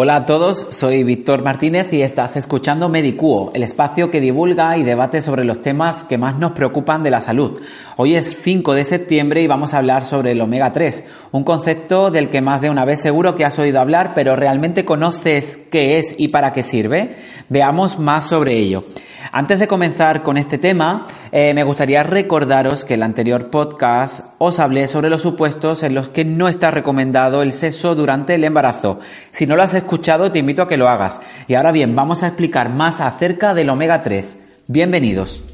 Hola a todos, soy Víctor Martínez y estás escuchando Medicuo, el espacio que divulga y debate sobre los temas que más nos preocupan de la salud. Hoy es 5 de septiembre y vamos a hablar sobre el omega 3, un concepto del que más de una vez seguro que has oído hablar, pero ¿realmente conoces qué es y para qué sirve? Veamos más sobre ello. Antes de comenzar con este tema, eh, me gustaría recordaros que en el anterior podcast os hablé sobre los supuestos en los que no está recomendado el sexo durante el embarazo. Si no lo has escuchado, te invito a que lo hagas. Y ahora bien, vamos a explicar más acerca del omega 3. Bienvenidos.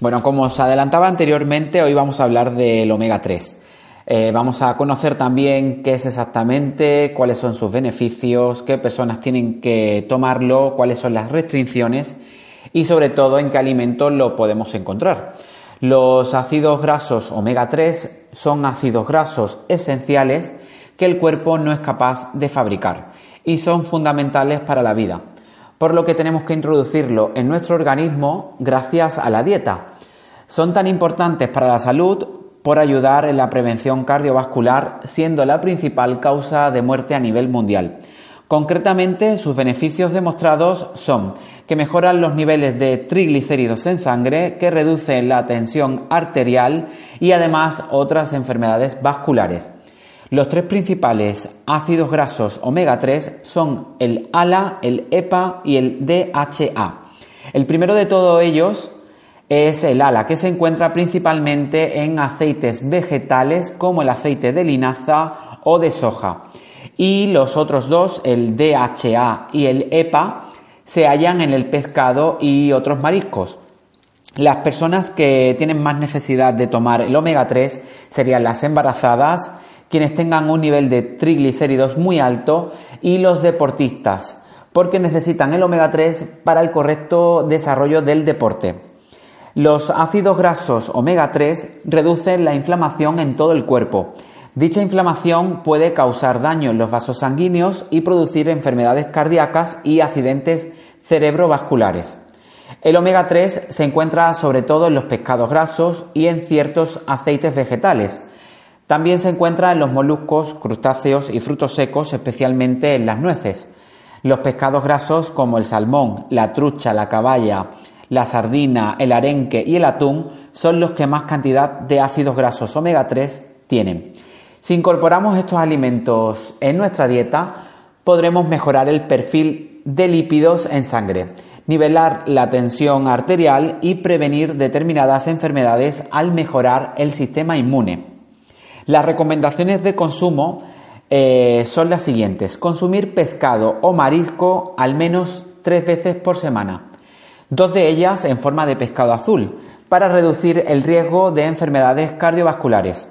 Bueno, como os adelantaba anteriormente, hoy vamos a hablar del omega 3. Eh, vamos a conocer también qué es exactamente, cuáles son sus beneficios, qué personas tienen que tomarlo, cuáles son las restricciones y sobre todo en qué alimentos lo podemos encontrar. Los ácidos grasos omega 3 son ácidos grasos esenciales que el cuerpo no es capaz de fabricar y son fundamentales para la vida, por lo que tenemos que introducirlo en nuestro organismo gracias a la dieta. Son tan importantes para la salud por ayudar en la prevención cardiovascular, siendo la principal causa de muerte a nivel mundial. Concretamente, sus beneficios demostrados son que mejoran los niveles de triglicéridos en sangre, que reducen la tensión arterial y además otras enfermedades vasculares. Los tres principales ácidos grasos omega 3 son el ALA, el EPA y el DHA. El primero de todos ellos es el ala, que se encuentra principalmente en aceites vegetales como el aceite de linaza o de soja. Y los otros dos, el DHA y el EPA, se hallan en el pescado y otros mariscos. Las personas que tienen más necesidad de tomar el omega 3 serían las embarazadas, quienes tengan un nivel de triglicéridos muy alto y los deportistas, porque necesitan el omega 3 para el correcto desarrollo del deporte. Los ácidos grasos omega 3 reducen la inflamación en todo el cuerpo. Dicha inflamación puede causar daño en los vasos sanguíneos y producir enfermedades cardíacas y accidentes cerebrovasculares. El omega 3 se encuentra sobre todo en los pescados grasos y en ciertos aceites vegetales. También se encuentra en los moluscos, crustáceos y frutos secos, especialmente en las nueces. Los pescados grasos como el salmón, la trucha, la caballa, la sardina, el arenque y el atún son los que más cantidad de ácidos grasos omega 3 tienen. Si incorporamos estos alimentos en nuestra dieta, podremos mejorar el perfil de lípidos en sangre, nivelar la tensión arterial y prevenir determinadas enfermedades al mejorar el sistema inmune. Las recomendaciones de consumo eh, son las siguientes. Consumir pescado o marisco al menos tres veces por semana dos de ellas en forma de pescado azul, para reducir el riesgo de enfermedades cardiovasculares.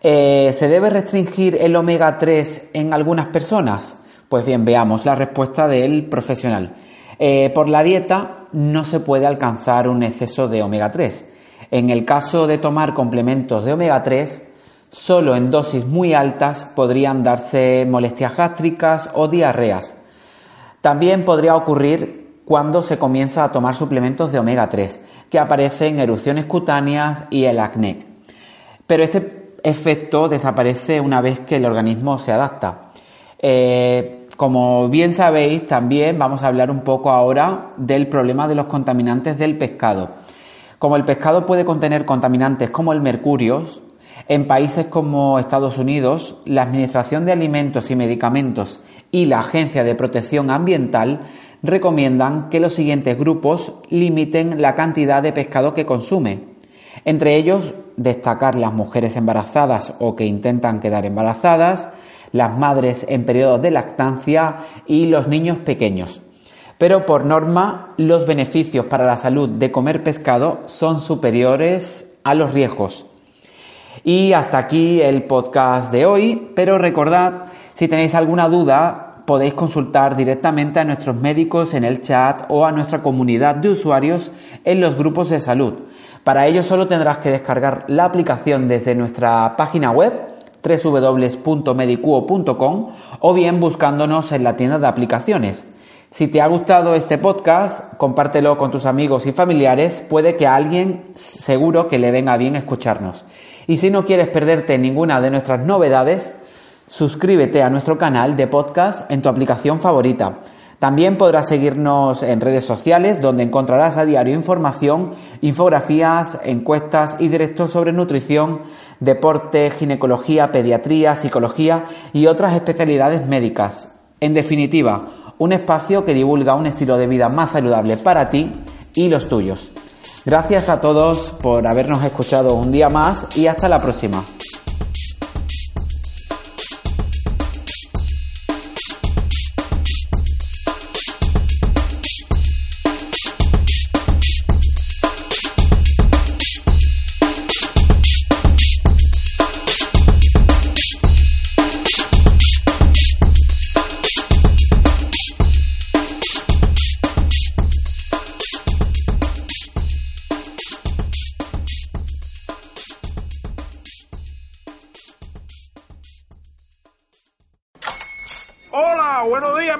Eh, ¿Se debe restringir el omega 3 en algunas personas? Pues bien, veamos la respuesta del profesional. Eh, por la dieta no se puede alcanzar un exceso de omega 3. En el caso de tomar complementos de omega 3, solo en dosis muy altas podrían darse molestias gástricas o diarreas. También podría ocurrir cuando se comienza a tomar suplementos de omega 3, que aparecen erupciones cutáneas y el acné. Pero este efecto desaparece una vez que el organismo se adapta. Eh, como bien sabéis, también vamos a hablar un poco ahora del problema de los contaminantes del pescado. Como el pescado puede contener contaminantes como el mercurio, En países como Estados Unidos, la Administración de Alimentos y Medicamentos y la Agencia de Protección Ambiental recomiendan que los siguientes grupos limiten la cantidad de pescado que consume. Entre ellos, destacar las mujeres embarazadas o que intentan quedar embarazadas, las madres en periodos de lactancia y los niños pequeños. Pero por norma, los beneficios para la salud de comer pescado son superiores a los riesgos. Y hasta aquí el podcast de hoy, pero recordad, si tenéis alguna duda, podéis consultar directamente a nuestros médicos en el chat o a nuestra comunidad de usuarios en los grupos de salud. Para ello solo tendrás que descargar la aplicación desde nuestra página web www.medicuo.com o bien buscándonos en la tienda de aplicaciones. Si te ha gustado este podcast, compártelo con tus amigos y familiares, puede que a alguien seguro que le venga bien escucharnos. Y si no quieres perderte ninguna de nuestras novedades, suscríbete a nuestro canal de podcast en tu aplicación favorita. También podrás seguirnos en redes sociales donde encontrarás a diario información, infografías, encuestas y directos sobre nutrición, deporte, ginecología, pediatría, psicología y otras especialidades médicas. En definitiva, un espacio que divulga un estilo de vida más saludable para ti y los tuyos. Gracias a todos por habernos escuchado un día más y hasta la próxima.